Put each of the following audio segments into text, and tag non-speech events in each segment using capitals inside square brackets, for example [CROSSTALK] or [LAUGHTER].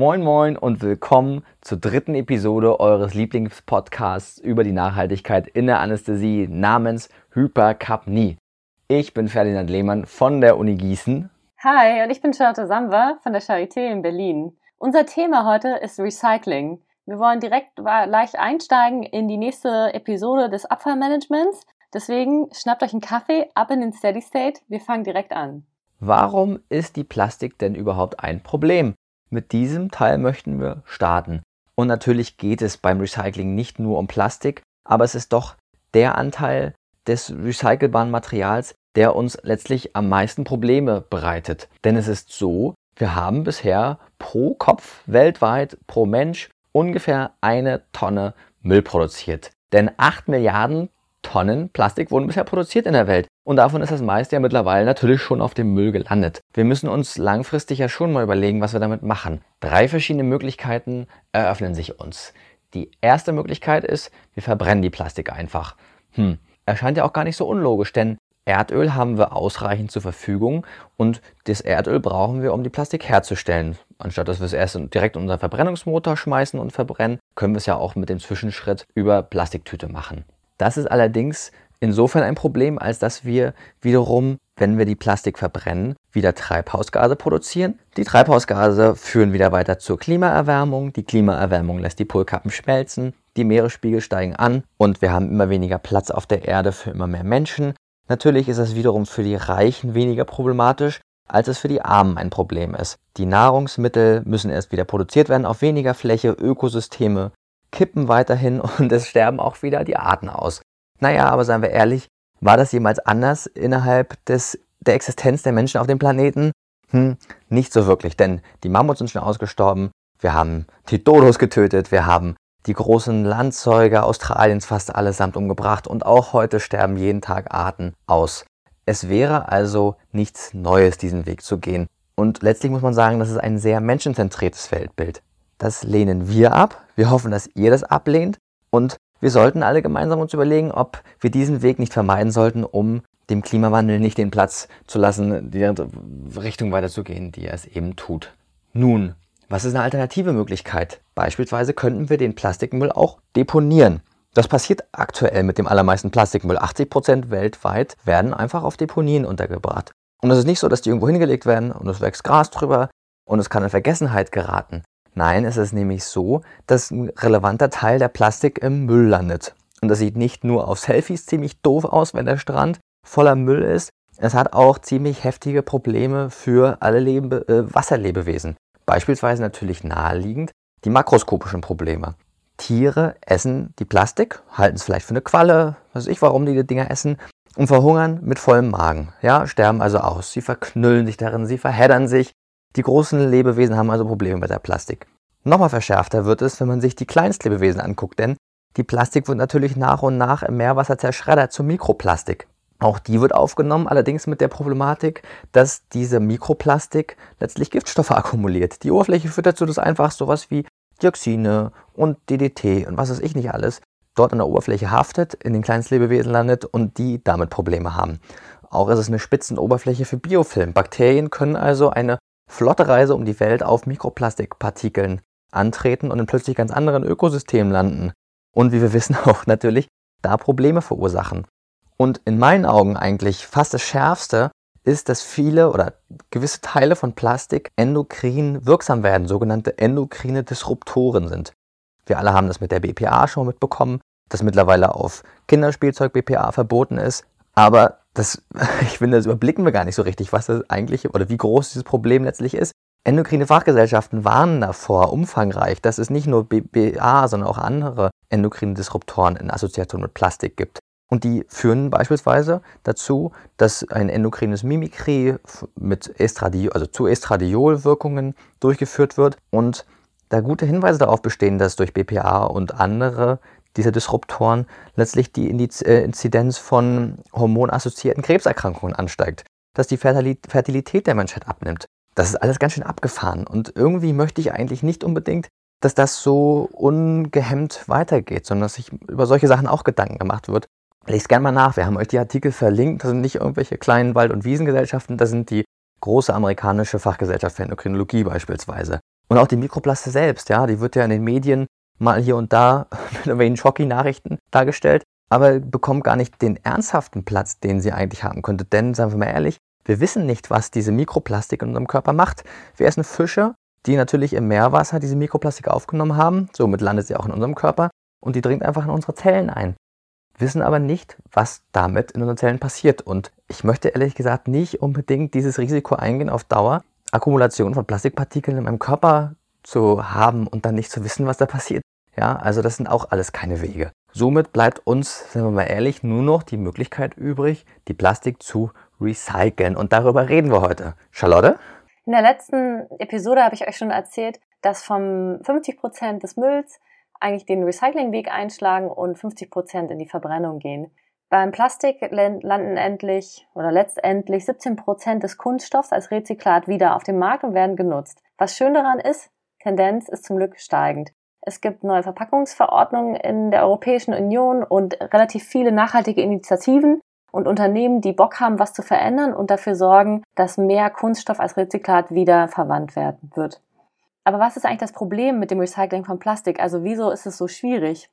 Moin Moin und willkommen zur dritten Episode eures Lieblingspodcasts über die Nachhaltigkeit in der Anästhesie namens Hypercapnie. Ich bin Ferdinand Lehmann von der Uni Gießen. Hi, und ich bin Charlotte Samba von der Charité in Berlin. Unser Thema heute ist Recycling. Wir wollen direkt leicht einsteigen in die nächste Episode des Abfallmanagements. Deswegen schnappt euch einen Kaffee, ab in den Steady State. Wir fangen direkt an. Warum ist die Plastik denn überhaupt ein Problem? Mit diesem Teil möchten wir starten. Und natürlich geht es beim Recycling nicht nur um Plastik, aber es ist doch der Anteil des recycelbaren Materials, der uns letztlich am meisten Probleme bereitet. Denn es ist so, wir haben bisher pro Kopf weltweit, pro Mensch ungefähr eine Tonne Müll produziert. Denn 8 Milliarden Tonnen Plastik wurden bisher produziert in der Welt. Und davon ist das meiste ja mittlerweile natürlich schon auf dem Müll gelandet. Wir müssen uns langfristig ja schon mal überlegen, was wir damit machen. Drei verschiedene Möglichkeiten eröffnen sich uns. Die erste Möglichkeit ist, wir verbrennen die Plastik einfach. Hm, erscheint ja auch gar nicht so unlogisch, denn Erdöl haben wir ausreichend zur Verfügung und das Erdöl brauchen wir, um die Plastik herzustellen. Anstatt dass wir es erst direkt in unseren Verbrennungsmotor schmeißen und verbrennen, können wir es ja auch mit dem Zwischenschritt über Plastiktüte machen. Das ist allerdings insofern ein Problem, als dass wir wiederum, wenn wir die Plastik verbrennen, wieder Treibhausgase produzieren. Die Treibhausgase führen wieder weiter zur Klimaerwärmung. Die Klimaerwärmung lässt die Polkappen schmelzen. Die Meeresspiegel steigen an und wir haben immer weniger Platz auf der Erde für immer mehr Menschen. Natürlich ist es wiederum für die Reichen weniger problematisch, als es für die Armen ein Problem ist. Die Nahrungsmittel müssen erst wieder produziert werden auf weniger Fläche, Ökosysteme kippen weiterhin [LAUGHS] und es sterben auch wieder die Arten aus. Naja, aber seien wir ehrlich, war das jemals anders innerhalb des, der Existenz der Menschen auf dem Planeten? Hm, nicht so wirklich, denn die Mammuts sind schon ausgestorben, wir haben die Dodos getötet, wir haben die großen Landsäuger Australiens fast allesamt umgebracht und auch heute sterben jeden Tag Arten aus. Es wäre also nichts Neues, diesen Weg zu gehen. Und letztlich muss man sagen, das ist ein sehr menschenzentriertes Weltbild. Das lehnen wir ab. Wir hoffen, dass ihr das ablehnt. Und wir sollten alle gemeinsam uns überlegen, ob wir diesen Weg nicht vermeiden sollten, um dem Klimawandel nicht den Platz zu lassen, die Richtung weiterzugehen, die er es eben tut. Nun, was ist eine alternative Möglichkeit? Beispielsweise könnten wir den Plastikmüll auch deponieren. Das passiert aktuell mit dem allermeisten Plastikmüll. 80 Prozent weltweit werden einfach auf Deponien untergebracht. Und es ist nicht so, dass die irgendwo hingelegt werden und es wächst Gras drüber und es kann in Vergessenheit geraten. Nein, es ist nämlich so, dass ein relevanter Teil der Plastik im Müll landet. Und das sieht nicht nur auf Selfies ziemlich doof aus, wenn der Strand voller Müll ist. Es hat auch ziemlich heftige Probleme für alle Lebe äh, Wasserlebewesen. Beispielsweise natürlich naheliegend die makroskopischen Probleme. Tiere essen die Plastik, halten es vielleicht für eine Qualle, weiß ich, warum die die Dinger essen, und verhungern mit vollem Magen. Ja, sterben also aus. Sie verknüllen sich darin, sie verheddern sich, die großen Lebewesen haben also Probleme mit der Plastik. Nochmal verschärfter wird es, wenn man sich die Kleinstlebewesen anguckt, denn die Plastik wird natürlich nach und nach im Meerwasser zerschreddert zu Mikroplastik. Auch die wird aufgenommen, allerdings mit der Problematik, dass diese Mikroplastik letztlich Giftstoffe [LAUGHS] akkumuliert. Die Oberfläche führt dazu, dass einfach sowas wie Dioxine und DDT und was weiß ich nicht alles dort an der Oberfläche haftet, in den Kleinstlebewesen landet und die damit Probleme haben. Auch ist es eine Spitzenoberfläche für Biofilm. Bakterien können also eine flotte Reise um die Welt auf Mikroplastikpartikeln antreten und in plötzlich ganz anderen Ökosystemen landen. Und wie wir wissen [LAUGHS] auch natürlich da Probleme verursachen. Und in meinen Augen eigentlich fast das Schärfste ist, dass viele oder gewisse Teile von Plastik endokrin wirksam werden, sogenannte endokrine Disruptoren sind. Wir alle haben das mit der BPA schon mitbekommen, dass mittlerweile auf Kinderspielzeug BPA verboten ist. Aber das, [LAUGHS] ich finde, das überblicken wir gar nicht so richtig, was das eigentlich oder wie groß dieses Problem letztlich ist. Endokrine Fachgesellschaften warnen davor umfangreich, dass es nicht nur BPA, sondern auch andere endokrine Disruptoren in Assoziation mit Plastik gibt. Und die führen beispielsweise dazu, dass ein endokrines Mimikry mit Estradiol, also zu Estradiol-Wirkungen durchgeführt wird und da gute Hinweise darauf bestehen, dass durch BPA und andere dieser Disruptoren letztlich die äh, Inzidenz von hormonassoziierten Krebserkrankungen ansteigt, dass die Fertilität der Menschheit abnimmt. Das ist alles ganz schön abgefahren und irgendwie möchte ich eigentlich nicht unbedingt, dass das so ungehemmt weitergeht, sondern dass sich über solche Sachen auch Gedanken gemacht wird. Lest gerne mal nach, wir haben euch die Artikel verlinkt, das sind nicht irgendwelche kleinen Wald- und Wiesengesellschaften, das sind die große amerikanische Fachgesellschaft für Endokrinologie beispielsweise. Und auch die Mikroplaste selbst, ja, die wird ja in den Medien mal hier und da [LAUGHS] mit irgendwelchen Schocki-Nachrichten dargestellt, aber bekommt gar nicht den ernsthaften Platz, den sie eigentlich haben könnte. Denn, sagen wir mal ehrlich, wir wissen nicht, was diese Mikroplastik in unserem Körper macht. Wir essen Fische, die natürlich im Meerwasser diese Mikroplastik aufgenommen haben. Somit landet sie auch in unserem Körper und die dringt einfach in unsere Zellen ein. Wissen aber nicht, was damit in unseren Zellen passiert. Und ich möchte ehrlich gesagt nicht unbedingt dieses Risiko eingehen, auf Dauer Akkumulation von Plastikpartikeln in meinem Körper zu haben und dann nicht zu wissen, was da passiert. Ja, also das sind auch alles keine Wege. Somit bleibt uns, sagen wir mal ehrlich, nur noch die Möglichkeit übrig, die Plastik zu recyceln. Und darüber reden wir heute. Charlotte? In der letzten Episode habe ich euch schon erzählt, dass vom 50 Prozent des Mülls eigentlich den Recyclingweg einschlagen und 50 Prozent in die Verbrennung gehen. Beim Plastik landen endlich oder letztendlich 17 Prozent des Kunststoffs als Rezyklat wieder auf dem Markt und werden genutzt. Was schön daran ist, Tendenz ist zum Glück steigend. Es gibt neue Verpackungsverordnungen in der Europäischen Union und relativ viele nachhaltige Initiativen und Unternehmen, die Bock haben, was zu verändern und dafür sorgen, dass mehr Kunststoff als Rezyklat wieder verwandt werden wird. Aber was ist eigentlich das Problem mit dem Recycling von Plastik? Also wieso ist es so schwierig?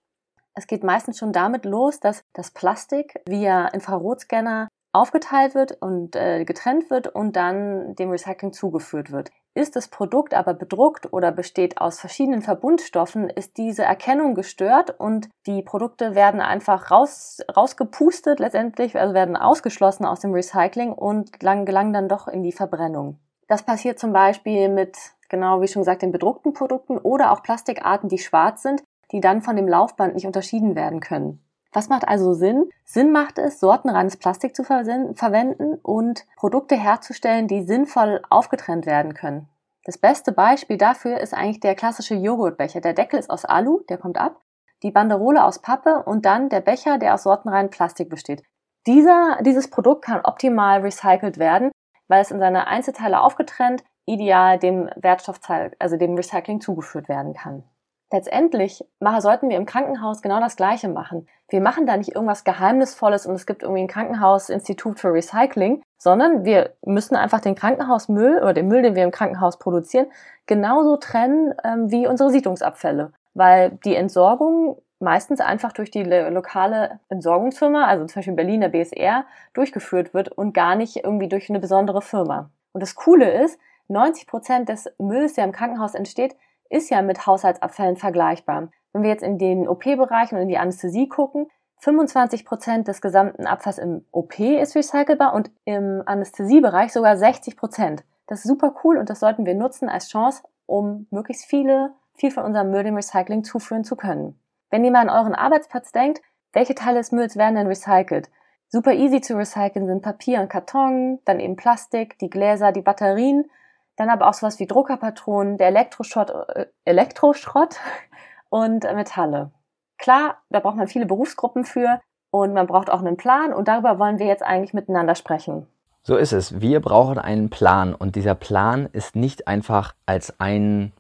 Es geht meistens schon damit los, dass das Plastik via Infrarotscanner aufgeteilt wird und äh, getrennt wird und dann dem Recycling zugeführt wird. Ist das Produkt aber bedruckt oder besteht aus verschiedenen Verbundstoffen, ist diese Erkennung gestört und die Produkte werden einfach raus, rausgepustet letztendlich, also werden ausgeschlossen aus dem Recycling und gelangen, gelangen dann doch in die Verbrennung. Das passiert zum Beispiel mit, genau wie schon gesagt, den bedruckten Produkten oder auch Plastikarten, die schwarz sind, die dann von dem Laufband nicht unterschieden werden können. Was macht also Sinn? Sinn macht es, sortenreines Plastik zu verwenden und Produkte herzustellen, die sinnvoll aufgetrennt werden können. Das beste Beispiel dafür ist eigentlich der klassische Joghurtbecher. Der Deckel ist aus Alu, der kommt ab, die Banderole aus Pappe und dann der Becher, der aus sortenreinem Plastik besteht. Dieser, dieses Produkt kann optimal recycelt werden, weil es in seine Einzelteile aufgetrennt ideal dem Wertstoffteil, also dem Recycling zugeführt werden kann. Letztendlich sollten wir im Krankenhaus genau das Gleiche machen. Wir machen da nicht irgendwas Geheimnisvolles und es gibt irgendwie ein Krankenhausinstitut für Recycling, sondern wir müssen einfach den Krankenhausmüll oder den Müll, den wir im Krankenhaus produzieren, genauso trennen ähm, wie unsere Siedlungsabfälle. Weil die Entsorgung meistens einfach durch die lokale Entsorgungsfirma, also zum Beispiel in Berlin der BSR, durchgeführt wird und gar nicht irgendwie durch eine besondere Firma. Und das Coole ist, 90 Prozent des Mülls, der im Krankenhaus entsteht, ist ja mit Haushaltsabfällen vergleichbar. Wenn wir jetzt in den OP-Bereich und in die Anästhesie gucken, 25 Prozent des gesamten Abfalls im OP ist recycelbar und im Anästhesiebereich sogar 60 Prozent. Das ist super cool und das sollten wir nutzen als Chance, um möglichst viele, viel von unserem Müll dem Recycling zuführen zu können. Wenn ihr mal an euren Arbeitsplatz denkt, welche Teile des Mülls werden denn recycelt? Super easy zu recyceln sind Papier und Karton, dann eben Plastik, die Gläser, die Batterien dann aber auch sowas wie Druckerpatronen, der Elektroschrott, äh, Elektroschrott [LAUGHS] und Metalle. Klar, da braucht man viele Berufsgruppen für und man braucht auch einen Plan und darüber wollen wir jetzt eigentlich miteinander sprechen. So ist es. Wir brauchen einen Plan und dieser Plan ist nicht einfach als ein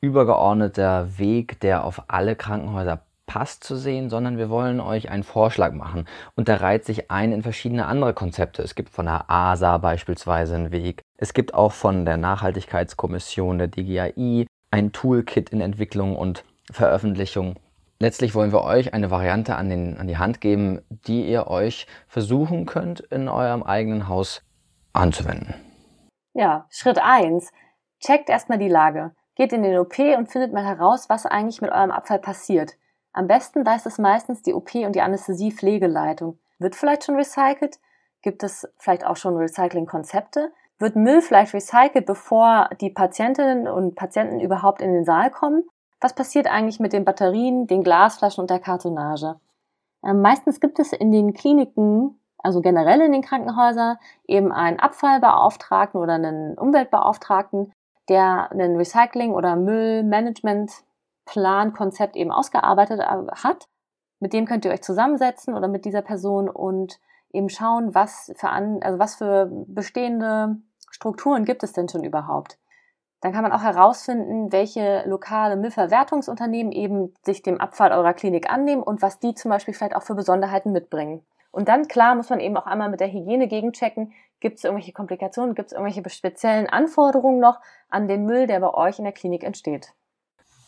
übergeordneter Weg, der auf alle Krankenhäuser passt zu sehen, sondern wir wollen euch einen Vorschlag machen. Und der reiht sich ein in verschiedene andere Konzepte. Es gibt von der ASA beispielsweise einen Weg. Es gibt auch von der Nachhaltigkeitskommission der DGAI ein Toolkit in Entwicklung und Veröffentlichung. Letztlich wollen wir euch eine Variante an, den, an die Hand geben, die ihr euch versuchen könnt, in eurem eigenen Haus anzuwenden. Ja, Schritt 1. Checkt erstmal die Lage. Geht in den OP und findet mal heraus, was eigentlich mit eurem Abfall passiert. Am besten weiß es meistens die OP und die Anästhesie-Pflegeleitung. Wird vielleicht schon recycelt? Gibt es vielleicht auch schon Recycling-Konzepte? Wird Müll vielleicht recycelt, bevor die Patientinnen und Patienten überhaupt in den Saal kommen? Was passiert eigentlich mit den Batterien, den Glasflaschen und der Kartonage? Ähm, meistens gibt es in den Kliniken, also generell in den Krankenhäusern, eben einen Abfallbeauftragten oder einen Umweltbeauftragten, der einen Recycling- oder Müllmanagement Plankonzept eben ausgearbeitet äh, hat. Mit dem könnt ihr euch zusammensetzen oder mit dieser Person und eben schauen, was für, an, also was für bestehende Strukturen gibt es denn schon überhaupt. Dann kann man auch herausfinden, welche lokale Müllverwertungsunternehmen eben sich dem Abfall eurer Klinik annehmen und was die zum Beispiel vielleicht auch für Besonderheiten mitbringen. Und dann, klar, muss man eben auch einmal mit der Hygiene gegenchecken, gibt es irgendwelche Komplikationen, gibt es irgendwelche speziellen Anforderungen noch an den Müll, der bei euch in der Klinik entsteht.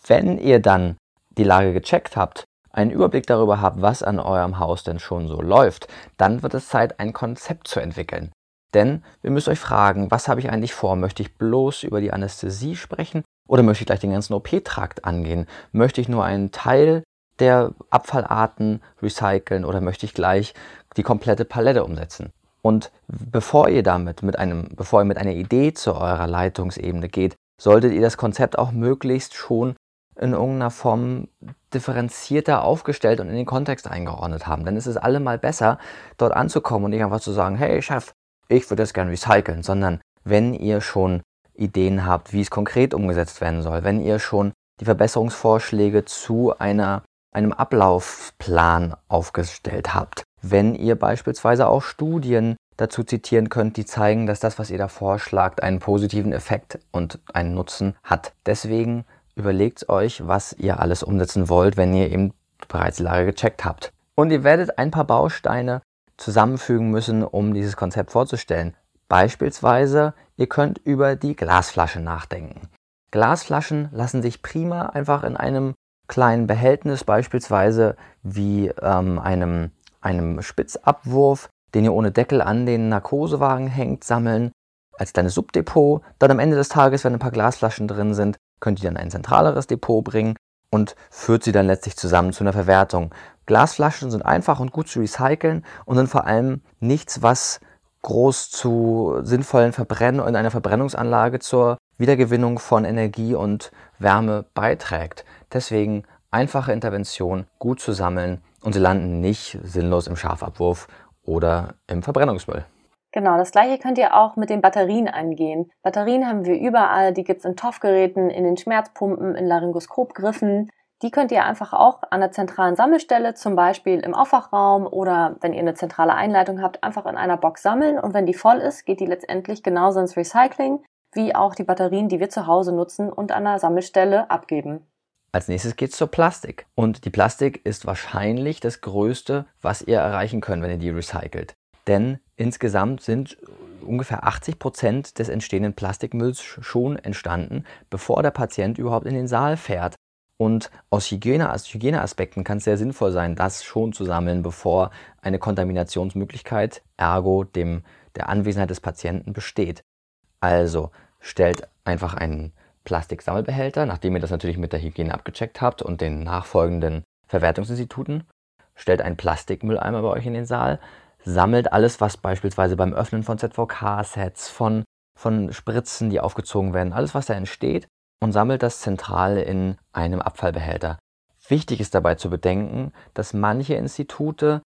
Wenn ihr dann die Lage gecheckt habt, einen Überblick darüber habt, was an eurem Haus denn schon so läuft, dann wird es Zeit, ein Konzept zu entwickeln. Denn ihr müsst euch fragen, was habe ich eigentlich vor? Möchte ich bloß über die Anästhesie sprechen oder möchte ich gleich den ganzen OP-Trakt angehen? Möchte ich nur einen Teil der Abfallarten recyceln oder möchte ich gleich die komplette Palette umsetzen? Und bevor ihr damit mit einem, bevor ihr mit einer Idee zu eurer Leitungsebene geht, solltet ihr das Konzept auch möglichst schon in irgendeiner Form differenzierter aufgestellt und in den Kontext eingeordnet haben. Denn es ist allemal besser, dort anzukommen und nicht einfach zu sagen, hey Chef, ich würde das gerne recyceln, sondern wenn ihr schon Ideen habt, wie es konkret umgesetzt werden soll, wenn ihr schon die Verbesserungsvorschläge zu einer, einem Ablaufplan aufgestellt habt, wenn ihr beispielsweise auch Studien dazu zitieren könnt, die zeigen, dass das, was ihr da vorschlagt, einen positiven Effekt und einen Nutzen hat. Deswegen überlegt euch, was ihr alles umsetzen wollt, wenn ihr eben bereits die Lage gecheckt habt. Und ihr werdet ein paar Bausteine zusammenfügen müssen, um dieses Konzept vorzustellen. Beispielsweise, ihr könnt über die Glasflasche nachdenken. Glasflaschen lassen sich prima einfach in einem kleinen Behältnis, beispielsweise wie ähm, einem, einem Spitzabwurf, den ihr ohne Deckel an den Narkosewagen hängt, sammeln, als kleines Subdepot. Dann am Ende des Tages, wenn ein paar Glasflaschen drin sind, könnt ihr dann ein zentraleres Depot bringen und führt sie dann letztlich zusammen zu einer Verwertung. Glasflaschen sind einfach und gut zu recyceln und sind vor allem nichts, was groß zu sinnvollen Verbrennen in einer Verbrennungsanlage zur Wiedergewinnung von Energie und Wärme beiträgt. Deswegen einfache Intervention, gut zu sammeln und sie landen nicht sinnlos im Schafabwurf oder im Verbrennungsmüll. Genau, das gleiche könnt ihr auch mit den Batterien angehen. Batterien haben wir überall, die gibt's in TOF-Geräten, in den Schmerzpumpen, in Laryngoskopgriffen. Die könnt ihr einfach auch an der zentralen Sammelstelle, zum Beispiel im Aufwachraum oder wenn ihr eine zentrale Einleitung habt, einfach in einer Box sammeln und wenn die voll ist, geht die letztendlich genauso ins Recycling wie auch die Batterien, die wir zu Hause nutzen und an der Sammelstelle abgeben. Als nächstes geht es zur Plastik. Und die Plastik ist wahrscheinlich das Größte, was ihr erreichen könnt, wenn ihr die recycelt. Denn insgesamt sind ungefähr 80 Prozent des entstehenden Plastikmülls schon entstanden, bevor der Patient überhaupt in den Saal fährt. Und aus Hygiene, Hygieneaspekten kann es sehr sinnvoll sein, das schon zu sammeln, bevor eine Kontaminationsmöglichkeit, ergo dem, der Anwesenheit des Patienten, besteht. Also stellt einfach einen Plastiksammelbehälter, nachdem ihr das natürlich mit der Hygiene abgecheckt habt und den nachfolgenden Verwertungsinstituten, stellt einen Plastikmülleimer bei euch in den Saal, sammelt alles, was beispielsweise beim Öffnen von ZVK-Sets, von, von Spritzen, die aufgezogen werden, alles, was da entsteht, und sammelt das zentral in einem Abfallbehälter. Wichtig ist dabei zu bedenken, dass manche Institute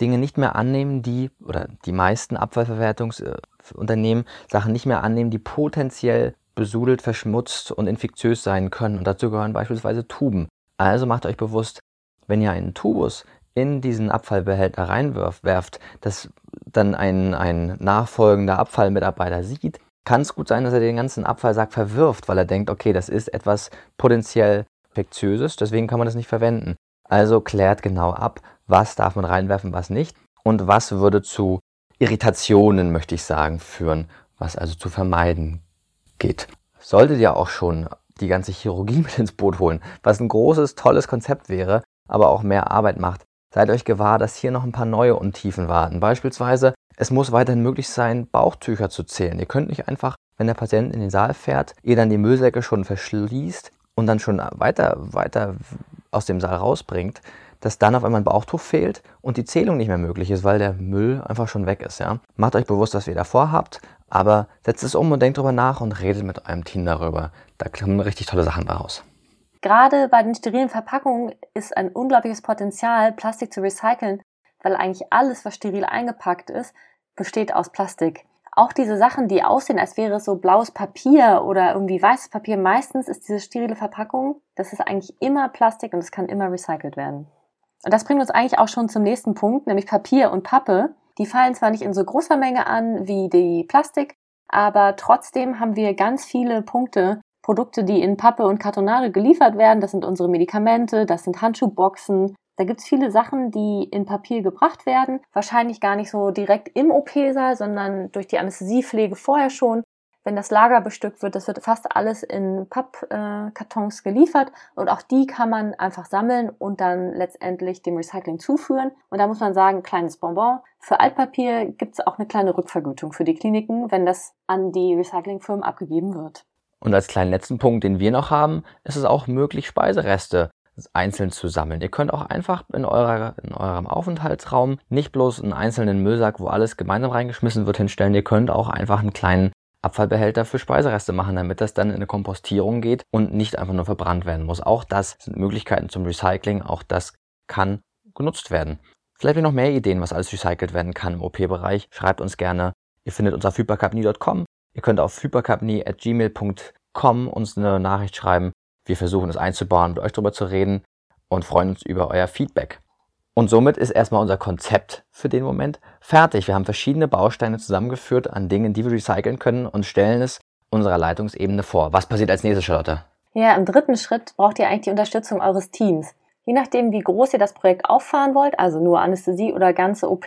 Dinge nicht mehr annehmen, die, oder die meisten Abfallverwertungsunternehmen Sachen nicht mehr annehmen, die potenziell besudelt, verschmutzt und infektiös sein können. Und dazu gehören beispielsweise Tuben. Also macht euch bewusst, wenn ihr einen Tubus in diesen Abfallbehälter reinwerft, das dann ein, ein nachfolgender Abfallmitarbeiter sieht, kann es gut sein, dass er den ganzen Abfallsack verwirft, weil er denkt, okay, das ist etwas potenziell infektiöses, deswegen kann man das nicht verwenden. Also klärt genau ab, was darf man reinwerfen, was nicht und was würde zu Irritationen, möchte ich sagen, führen, was also zu vermeiden geht. Solltet ihr auch schon die ganze Chirurgie [LAUGHS] mit ins Boot holen, was ein großes, tolles Konzept wäre, aber auch mehr Arbeit macht, Seid euch gewahr, dass hier noch ein paar neue Untiefen warten. Beispielsweise, es muss weiterhin möglich sein, Bauchtücher zu zählen. Ihr könnt nicht einfach, wenn der Patient in den Saal fährt, ihr dann die Müllsäcke schon verschließt und dann schon weiter, weiter aus dem Saal rausbringt, dass dann auf einmal ein Bauchtuch fehlt und die Zählung nicht mehr möglich ist, weil der Müll einfach schon weg ist. Ja? Macht euch bewusst, was ihr davor habt, aber setzt es um und denkt darüber nach und redet mit eurem Team darüber. Da kommen richtig tolle Sachen daraus. Gerade bei den sterilen Verpackungen ist ein unglaubliches Potenzial, Plastik zu recyceln, weil eigentlich alles, was steril eingepackt ist, besteht aus Plastik. Auch diese Sachen, die aussehen, als wäre es so blaues Papier oder irgendwie weißes Papier, meistens ist diese sterile Verpackung, das ist eigentlich immer Plastik und es kann immer recycelt werden. Und das bringt uns eigentlich auch schon zum nächsten Punkt, nämlich Papier und Pappe. Die fallen zwar nicht in so großer Menge an wie die Plastik, aber trotzdem haben wir ganz viele Punkte, Produkte, die in Pappe und Kartonage geliefert werden. Das sind unsere Medikamente, das sind Handschuhboxen, Da gibt's viele Sachen, die in Papier gebracht werden, wahrscheinlich gar nicht so direkt im OP-Saal, sondern durch die Anästhesiepflege vorher schon wenn das Lager bestückt wird, das wird fast alles in Pappkartons geliefert und auch die kann man einfach sammeln und dann letztendlich dem Recycling zuführen. Und da muss man sagen, kleines Bonbon. Für Altpapier gibt es auch eine kleine Rückvergütung für die Kliniken, wenn das an die Recyclingfirmen abgegeben wird. Und als kleinen letzten Punkt, den wir noch haben, ist es auch möglich, Speisereste einzeln zu sammeln. Ihr könnt auch einfach in, eurer, in eurem Aufenthaltsraum nicht bloß einen einzelnen Müllsack, wo alles gemeinsam reingeschmissen wird, hinstellen. Ihr könnt auch einfach einen kleinen Abfallbehälter für Speisereste machen, damit das dann in eine Kompostierung geht und nicht einfach nur verbrannt werden muss. Auch das sind Möglichkeiten zum Recycling, auch das kann genutzt werden. Vielleicht habt ihr noch mehr Ideen, was alles recycelt werden kann im OP-Bereich. Schreibt uns gerne. Ihr findet uns auf hypercapni.com. Ihr könnt auf hypercapni.gmail.com uns eine Nachricht schreiben. Wir versuchen es einzubauen, mit euch darüber zu reden und freuen uns über euer Feedback. Und somit ist erstmal unser Konzept für den Moment fertig. Wir haben verschiedene Bausteine zusammengeführt an Dingen, die wir recyceln können und stellen es unserer Leitungsebene vor. Was passiert als nächstes, Charlotte? Ja, im dritten Schritt braucht ihr eigentlich die Unterstützung eures Teams. Je nachdem, wie groß ihr das Projekt auffahren wollt, also nur Anästhesie oder ganze OP,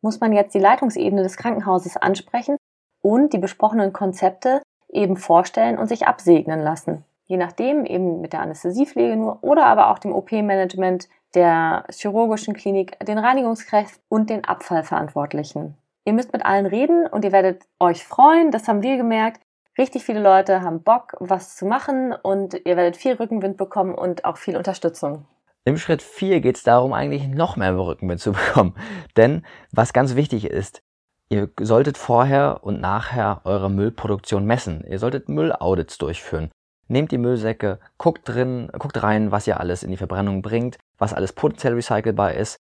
muss man jetzt die Leitungsebene des Krankenhauses ansprechen und die besprochenen Konzepte eben vorstellen und sich absegnen lassen. Je nachdem, eben mit der Anästhesiepflege nur oder aber auch dem OP-Management der chirurgischen Klinik, den Reinigungskräften und den Abfallverantwortlichen. Ihr müsst mit allen reden und ihr werdet euch freuen, das haben wir gemerkt. Richtig viele Leute haben Bock, was zu machen und ihr werdet viel Rückenwind bekommen und auch viel Unterstützung. Im Schritt 4 geht es darum, eigentlich noch mehr Rückenwind zu [LAUGHS] bekommen. Denn was ganz wichtig ist, ihr solltet vorher und nachher eure Müllproduktion messen. Ihr solltet Müllaudits durchführen. Nehmt die Müllsäcke, guckt drin, guckt rein, was ihr alles in die Verbrennung bringt, was alles potenziell recycelbar ist.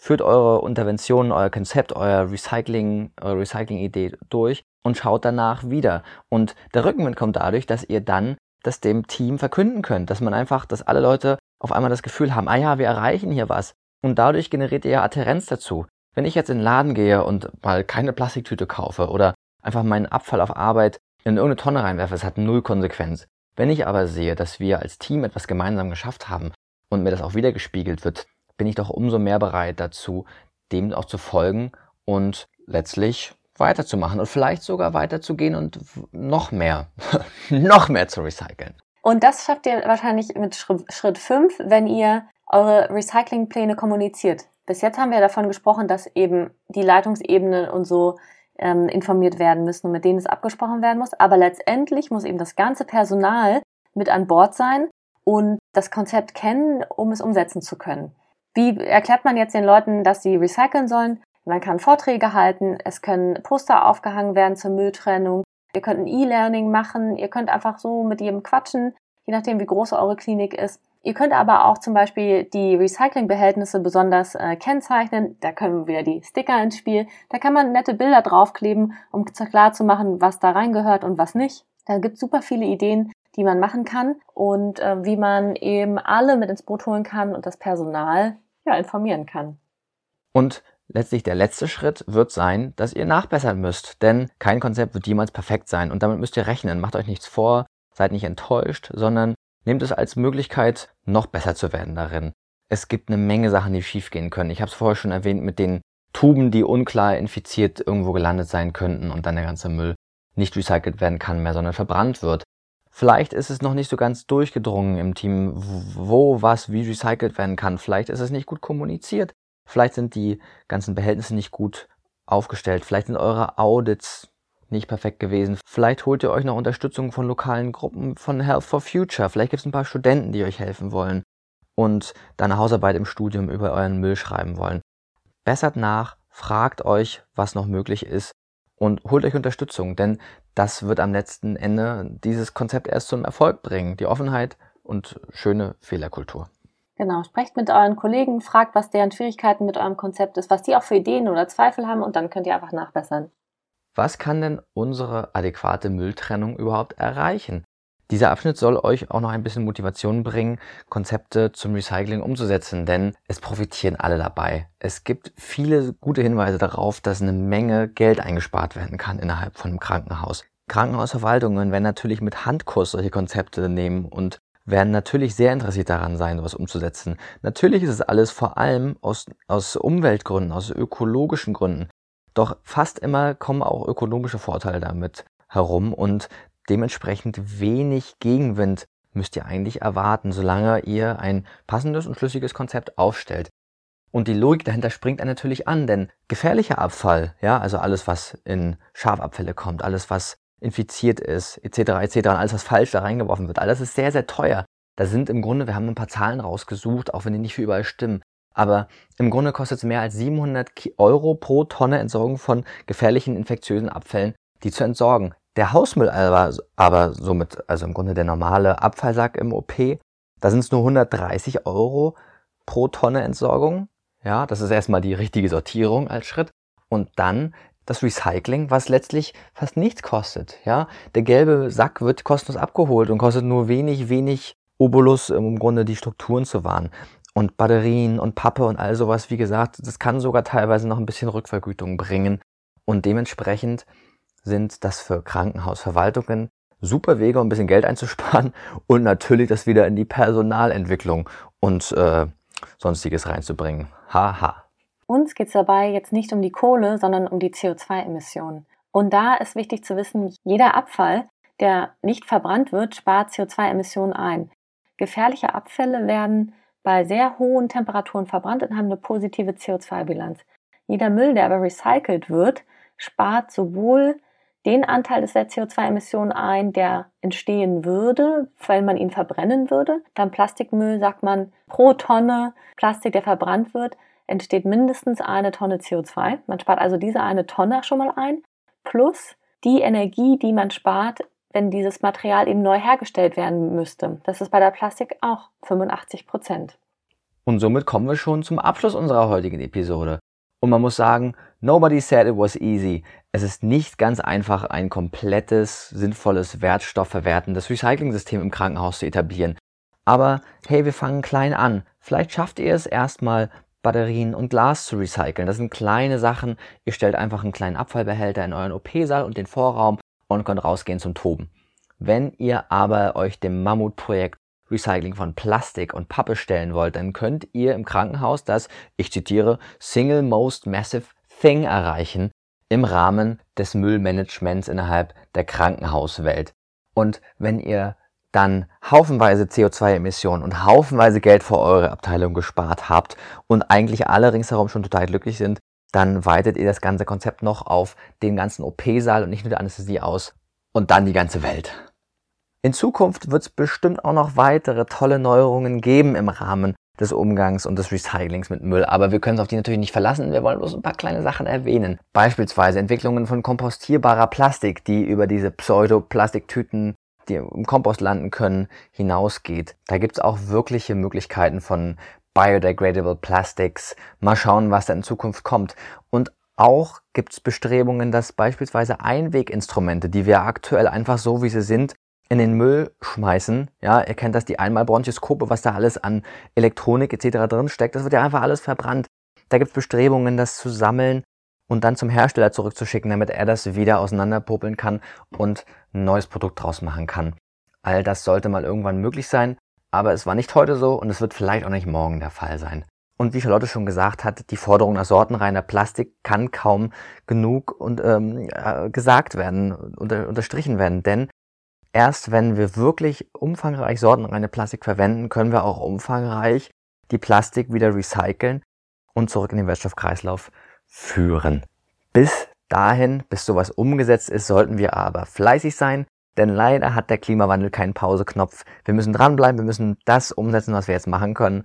Führt eure Unterventionen, euer Konzept, euer Recycling, eure Recycling-Idee durch und schaut danach wieder. Und der Rückenwind kommt dadurch, dass ihr dann das dem Team verkünden könnt, dass man einfach, dass alle Leute auf einmal das Gefühl haben, ah ja, wir erreichen hier was. Und dadurch generiert ihr ja Adherenz dazu. Wenn ich jetzt in den Laden gehe und mal keine Plastiktüte kaufe oder einfach meinen Abfall auf Arbeit in irgendeine Tonne reinwerfe, es hat null Konsequenz. Wenn ich aber sehe, dass wir als Team etwas gemeinsam geschafft haben und mir das auch wieder gespiegelt wird, bin ich doch umso mehr bereit dazu, dem auch zu folgen und letztlich weiterzumachen und vielleicht sogar weiterzugehen und noch mehr, [LAUGHS] noch mehr zu recyceln. Und das schafft ihr wahrscheinlich mit Schritt 5, wenn ihr eure Recyclingpläne kommuniziert. Bis jetzt haben wir davon gesprochen, dass eben die Leitungsebenen und so ähm, informiert werden müssen und mit denen es abgesprochen werden muss. Aber letztendlich muss eben das ganze Personal mit an Bord sein und das Konzept kennen, um es umsetzen zu können. Wie erklärt man jetzt den Leuten, dass sie recyceln sollen? Man kann Vorträge halten, es können Poster aufgehangen werden zur Mülltrennung, ihr könnt ein E-Learning machen, ihr könnt einfach so mit jedem quatschen, je nachdem wie groß eure Klinik ist. Ihr könnt aber auch zum Beispiel die Recyclingbehältnisse besonders äh, kennzeichnen. Da können wir die Sticker ins Spiel. Da kann man nette Bilder draufkleben, um klar zu machen, was da reingehört und was nicht. Da gibt es super viele Ideen, die man machen kann und äh, wie man eben alle mit ins Boot holen kann und das Personal ja, informieren kann. Und letztlich der letzte Schritt wird sein, dass ihr nachbessern müsst. Denn kein Konzept wird jemals perfekt sein. Und damit müsst ihr rechnen. Macht euch nichts vor, seid nicht enttäuscht, sondern Nehmt es als Möglichkeit, noch besser zu werden darin. Es gibt eine Menge Sachen, die schiefgehen können. Ich habe es vorher schon erwähnt mit den Tuben, die unklar infiziert irgendwo gelandet sein könnten und dann der ganze Müll nicht recycelt werden kann mehr, sondern verbrannt wird. Vielleicht ist es noch nicht so ganz durchgedrungen im Team, wo was wie recycelt werden kann. Vielleicht ist es nicht gut kommuniziert. Vielleicht sind die ganzen Behältnisse nicht gut aufgestellt. Vielleicht sind eure Audits nicht perfekt gewesen. Vielleicht holt ihr euch noch Unterstützung von lokalen Gruppen von Health for Future. Vielleicht gibt es ein paar Studenten, die euch helfen wollen und deine Hausarbeit im Studium über euren Müll schreiben wollen. Bessert nach, fragt euch, was noch möglich ist und holt euch Unterstützung, denn das wird am letzten Ende dieses Konzept erst zum Erfolg bringen. Die Offenheit und schöne Fehlerkultur. Genau, sprecht mit euren Kollegen, fragt, was deren Schwierigkeiten mit eurem Konzept ist, was die auch für Ideen oder Zweifel haben und dann könnt ihr einfach nachbessern. Was kann denn unsere adäquate Mülltrennung überhaupt erreichen? Dieser Abschnitt soll euch auch noch ein bisschen Motivation bringen, Konzepte zum Recycling umzusetzen, denn es profitieren alle dabei. Es gibt viele gute Hinweise darauf, dass eine Menge Geld eingespart werden kann innerhalb von einem Krankenhaus. Krankenhausverwaltungen werden natürlich mit Handkurs solche Konzepte nehmen und werden natürlich sehr interessiert daran sein, sowas umzusetzen. Natürlich ist es alles vor allem aus, aus Umweltgründen, aus ökologischen Gründen. Doch fast immer kommen auch ökonomische Vorteile damit herum und dementsprechend wenig Gegenwind müsst ihr eigentlich erwarten, solange ihr ein passendes und schlüssiges Konzept aufstellt. Und die Logik dahinter springt er natürlich an, denn gefährlicher Abfall, ja, also alles, was in Schafabfälle kommt, alles, was infiziert ist, etc., etc., alles, was falsch da reingeworfen wird, alles ist sehr, sehr teuer. Da sind im Grunde, wir haben ein paar Zahlen rausgesucht, auch wenn die nicht für überall stimmen, aber im Grunde kostet es mehr als 700 Euro pro Tonne Entsorgung von gefährlichen infektiösen Abfällen, die zu entsorgen. Der Hausmüll aber, aber somit, also im Grunde der normale Abfallsack im OP, da sind es nur 130 Euro pro Tonne Entsorgung. Ja, das ist erstmal die richtige Sortierung als Schritt. Und dann das Recycling, was letztlich fast nichts kostet. Ja, der gelbe Sack wird kostenlos abgeholt und kostet nur wenig, wenig Obolus, um im Grunde die Strukturen zu wahren. Und Batterien und Pappe und all sowas, wie gesagt, das kann sogar teilweise noch ein bisschen Rückvergütung bringen. Und dementsprechend sind das für Krankenhausverwaltungen super Wege, um ein bisschen Geld einzusparen [LAUGHS] und natürlich das wieder in die Personalentwicklung und äh, sonstiges reinzubringen. Haha. Uns geht es dabei jetzt nicht um die Kohle, sondern um die CO2-Emissionen. Und da ist wichtig zu wissen, jeder Abfall, der nicht verbrannt wird, spart CO2-Emissionen ein. Gefährliche Abfälle werden bei sehr hohen Temperaturen verbrannt und haben eine positive CO2-Bilanz. Jeder Müll, der aber recycelt wird, spart sowohl den Anteil der CO2-Emissionen ein, der entstehen würde, weil man ihn verbrennen würde. Beim Plastikmüll sagt man, pro Tonne Plastik, der verbrannt wird, entsteht mindestens eine Tonne CO2. Man spart also diese eine Tonne schon mal ein, plus die Energie, die man spart, wenn dieses Material eben neu hergestellt werden müsste. Das ist bei der Plastik auch 85 Prozent. Und somit kommen wir schon zum Abschluss unserer heutigen Episode. Und man muss sagen, nobody said it was easy. Es ist nicht ganz einfach, ein komplettes, sinnvolles, wertstoffverwertendes Recycling-System im Krankenhaus zu etablieren. Aber hey, wir fangen klein an. Vielleicht schafft ihr es erstmal, Batterien und Glas zu recyceln. Das sind kleine Sachen. Ihr stellt einfach einen kleinen Abfallbehälter in euren OP-Saal und den Vorraum und könnt rausgehen zum Toben. Wenn ihr aber euch dem Mammutprojekt Recycling von Plastik und Pappe stellen wollt, dann könnt ihr im Krankenhaus das, ich zitiere, Single Most Massive Thing erreichen im Rahmen des Müllmanagements innerhalb der Krankenhauswelt. Und wenn ihr dann haufenweise CO2-Emissionen und haufenweise Geld für eure Abteilung gespart habt und eigentlich alle ringsherum schon total glücklich sind, dann weitet ihr das ganze Konzept noch auf den ganzen OP-Saal und nicht nur die Anästhesie aus und dann die ganze Welt. In Zukunft wird es bestimmt auch noch weitere tolle Neuerungen geben im Rahmen des Umgangs und des Recyclings mit Müll, aber wir können uns auf die natürlich nicht verlassen. Wir wollen bloß ein paar kleine Sachen erwähnen. Beispielsweise Entwicklungen von kompostierbarer Plastik, die über diese Pseudoplastiktüten, die im Kompost landen können, hinausgeht. Da gibt's auch wirkliche Möglichkeiten von biodegradable Plastics. Mal schauen, was da in Zukunft kommt. Und auch gibt's Bestrebungen, dass beispielsweise Einweginstrumente, die wir aktuell einfach so wie sie sind, in den Müll schmeißen. Ja, ihr kennt das, die Einmalbronchoskope, was da alles an Elektronik etc. drin steckt. Das wird ja einfach alles verbrannt. Da gibt es Bestrebungen, das zu sammeln und dann zum Hersteller zurückzuschicken, damit er das wieder auseinanderpopeln kann und ein neues Produkt draus machen kann. All das sollte mal irgendwann möglich sein, aber es war nicht heute so und es wird vielleicht auch nicht morgen der Fall sein. Und wie Charlotte schon gesagt hat, die Forderung nach sortenreiner Plastik kann kaum genug und, ähm, äh, gesagt werden, unter, unterstrichen werden, denn Erst wenn wir wirklich umfangreich sortenreine Plastik verwenden, können wir auch umfangreich die Plastik wieder recyceln und zurück in den Wertstoffkreislauf führen. Bis dahin, bis sowas umgesetzt ist, sollten wir aber fleißig sein, denn leider hat der Klimawandel keinen Pauseknopf. Wir müssen dranbleiben, wir müssen das umsetzen, was wir jetzt machen können,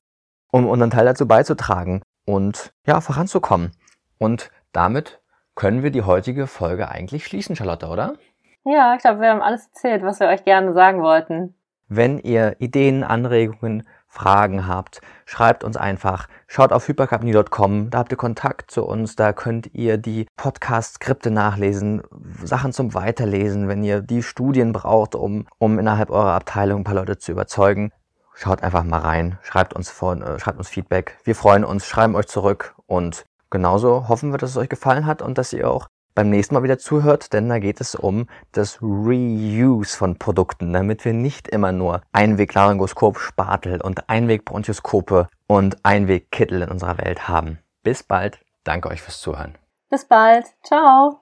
um unseren Teil dazu beizutragen und ja, voranzukommen. Und damit können wir die heutige Folge eigentlich schließen, Charlotte, oder? Ja, ich glaube, wir haben alles erzählt, was wir euch gerne sagen wollten. Wenn ihr Ideen, Anregungen, Fragen habt, schreibt uns einfach. Schaut auf hypercapni.com, da habt ihr Kontakt zu uns, da könnt ihr die Podcast-Skripte nachlesen, Sachen zum Weiterlesen, wenn ihr die Studien braucht, um, um innerhalb eurer Abteilung ein paar Leute zu überzeugen. Schaut einfach mal rein, schreibt uns, von, äh, schreibt uns Feedback. Wir freuen uns, schreiben euch zurück und genauso hoffen wir, dass es euch gefallen hat und dass ihr auch beim nächsten Mal wieder zuhört, denn da geht es um das Reuse von Produkten, damit wir nicht immer nur Einweg-Laryngoskop, Spatel und Einweg-Bronchoskope und Einweg-Kittel in unserer Welt haben. Bis bald. Danke euch fürs Zuhören. Bis bald. Ciao.